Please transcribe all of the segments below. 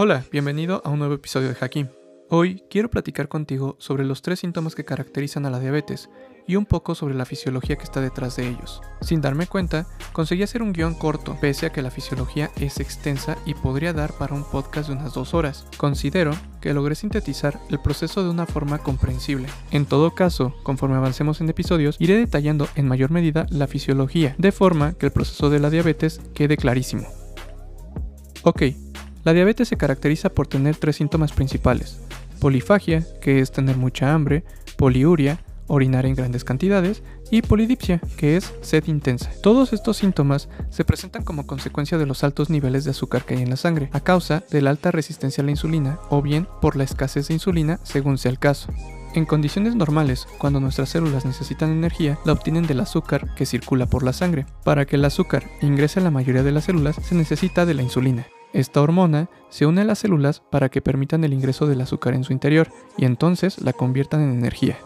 Hola, bienvenido a un nuevo episodio de Hakim. Hoy quiero platicar contigo sobre los tres síntomas que caracterizan a la diabetes y un poco sobre la fisiología que está detrás de ellos. Sin darme cuenta, conseguí hacer un guion corto, pese a que la fisiología es extensa y podría dar para un podcast de unas dos horas. Considero que logré sintetizar el proceso de una forma comprensible. En todo caso, conforme avancemos en episodios, iré detallando en mayor medida la fisiología, de forma que el proceso de la diabetes quede clarísimo. Ok, la diabetes se caracteriza por tener tres síntomas principales. Polifagia, que es tener mucha hambre, poliuria, orinar en grandes cantidades, y polidipsia, que es sed intensa. Todos estos síntomas se presentan como consecuencia de los altos niveles de azúcar que hay en la sangre, a causa de la alta resistencia a la insulina o bien por la escasez de insulina según sea el caso. En condiciones normales, cuando nuestras células necesitan energía, la obtienen del azúcar que circula por la sangre. Para que el azúcar ingrese a la mayoría de las células, se necesita de la insulina. Esta hormona se une a las células para que permitan el ingreso del azúcar en su interior y entonces la conviertan en energía.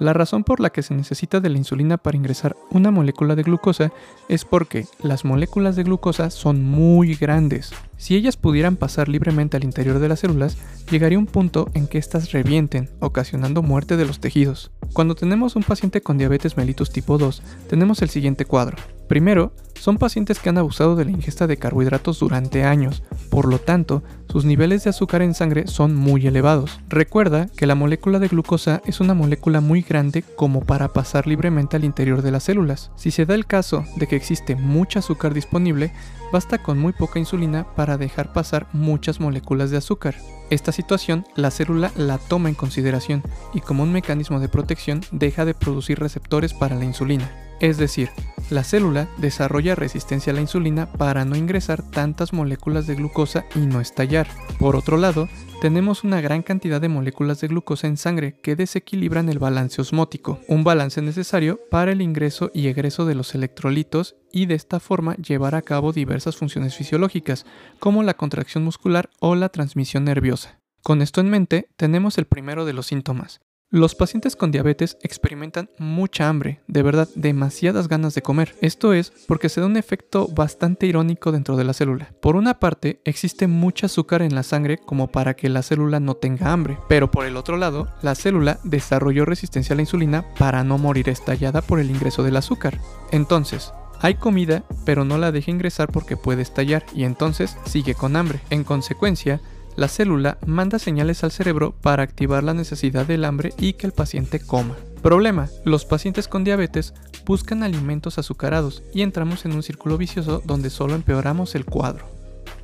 La razón por la que se necesita de la insulina para ingresar una molécula de glucosa es porque las moléculas de glucosa son muy grandes. Si ellas pudieran pasar libremente al interior de las células, llegaría un punto en que éstas revienten, ocasionando muerte de los tejidos. Cuando tenemos un paciente con diabetes mellitus tipo 2, tenemos el siguiente cuadro. Primero, son pacientes que han abusado de la ingesta de carbohidratos durante años, por lo tanto, sus niveles de azúcar en sangre son muy elevados. Recuerda que la molécula de glucosa es una molécula muy grande como para pasar libremente al interior de las células. Si se da el caso de que existe mucho azúcar disponible, basta con muy poca insulina para dejar pasar muchas moléculas de azúcar. Esta situación la célula la toma en consideración y como un mecanismo de protección deja de producir receptores para la insulina. Es decir, la célula desarrolla resistencia a la insulina para no ingresar tantas moléculas de glucosa y no estallar. Por otro lado, tenemos una gran cantidad de moléculas de glucosa en sangre que desequilibran el balance osmótico, un balance necesario para el ingreso y egreso de los electrolitos y de esta forma llevar a cabo diversas funciones fisiológicas, como la contracción muscular o la transmisión nerviosa. Con esto en mente, tenemos el primero de los síntomas, los pacientes con diabetes experimentan mucha hambre, de verdad demasiadas ganas de comer. Esto es porque se da un efecto bastante irónico dentro de la célula. Por una parte, existe mucho azúcar en la sangre como para que la célula no tenga hambre, pero por el otro lado, la célula desarrolló resistencia a la insulina para no morir estallada por el ingreso del azúcar. Entonces, hay comida, pero no la deja ingresar porque puede estallar y entonces sigue con hambre. En consecuencia, la célula manda señales al cerebro para activar la necesidad del hambre y que el paciente coma. Problema, los pacientes con diabetes buscan alimentos azucarados y entramos en un círculo vicioso donde solo empeoramos el cuadro.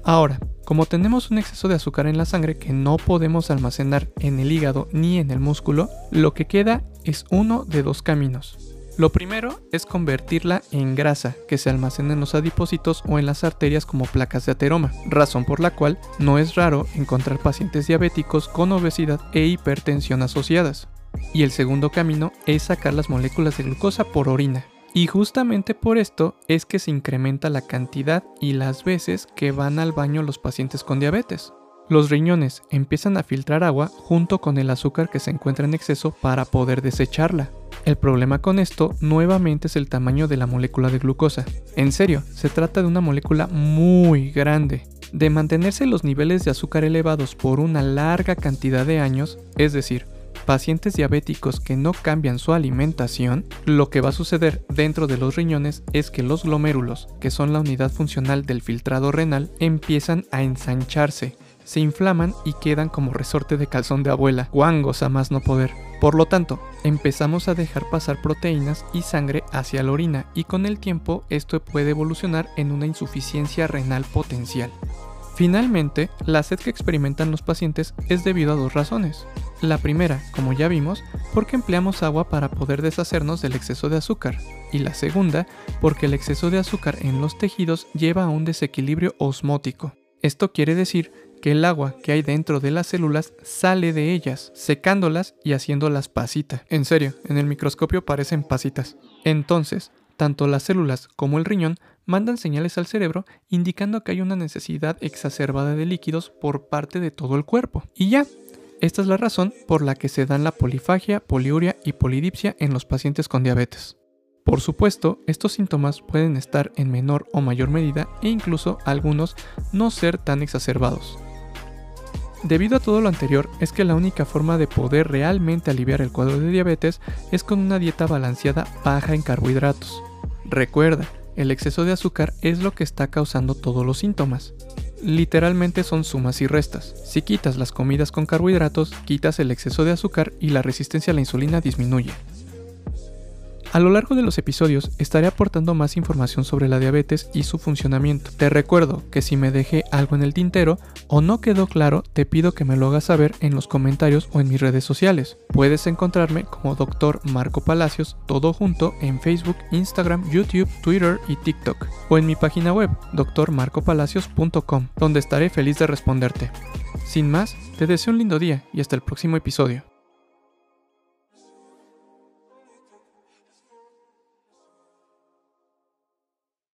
Ahora, como tenemos un exceso de azúcar en la sangre que no podemos almacenar en el hígado ni en el músculo, lo que queda es uno de dos caminos. Lo primero es convertirla en grasa que se almacena en los adipocitos o en las arterias como placas de ateroma, razón por la cual no es raro encontrar pacientes diabéticos con obesidad e hipertensión asociadas. Y el segundo camino es sacar las moléculas de glucosa por orina. Y justamente por esto es que se incrementa la cantidad y las veces que van al baño los pacientes con diabetes. Los riñones empiezan a filtrar agua junto con el azúcar que se encuentra en exceso para poder desecharla. El problema con esto nuevamente es el tamaño de la molécula de glucosa. En serio, se trata de una molécula muy grande. De mantenerse los niveles de azúcar elevados por una larga cantidad de años, es decir, pacientes diabéticos que no cambian su alimentación, lo que va a suceder dentro de los riñones es que los glomérulos, que son la unidad funcional del filtrado renal, empiezan a ensancharse, se inflaman y quedan como resorte de calzón de abuela, guangos a más no poder. Por lo tanto, empezamos a dejar pasar proteínas y sangre hacia la orina y con el tiempo esto puede evolucionar en una insuficiencia renal potencial. Finalmente, la sed que experimentan los pacientes es debido a dos razones. La primera, como ya vimos, porque empleamos agua para poder deshacernos del exceso de azúcar. Y la segunda, porque el exceso de azúcar en los tejidos lleva a un desequilibrio osmótico. Esto quiere decir que el agua que hay dentro de las células sale de ellas, secándolas y haciéndolas pasita. En serio, en el microscopio parecen pasitas. Entonces, tanto las células como el riñón mandan señales al cerebro indicando que hay una necesidad exacerbada de líquidos por parte de todo el cuerpo. Y ya, esta es la razón por la que se dan la polifagia, poliuria y polidipsia en los pacientes con diabetes. Por supuesto, estos síntomas pueden estar en menor o mayor medida e incluso algunos no ser tan exacerbados. Debido a todo lo anterior, es que la única forma de poder realmente aliviar el cuadro de diabetes es con una dieta balanceada baja en carbohidratos. Recuerda, el exceso de azúcar es lo que está causando todos los síntomas. Literalmente son sumas y restas. Si quitas las comidas con carbohidratos, quitas el exceso de azúcar y la resistencia a la insulina disminuye. A lo largo de los episodios estaré aportando más información sobre la diabetes y su funcionamiento. Te recuerdo que si me dejé algo en el tintero o no quedó claro, te pido que me lo hagas saber en los comentarios o en mis redes sociales. Puedes encontrarme como Dr. Marco Palacios, todo junto en Facebook, Instagram, YouTube, Twitter y TikTok, o en mi página web, drmarcopalacios.com, donde estaré feliz de responderte. Sin más, te deseo un lindo día y hasta el próximo episodio.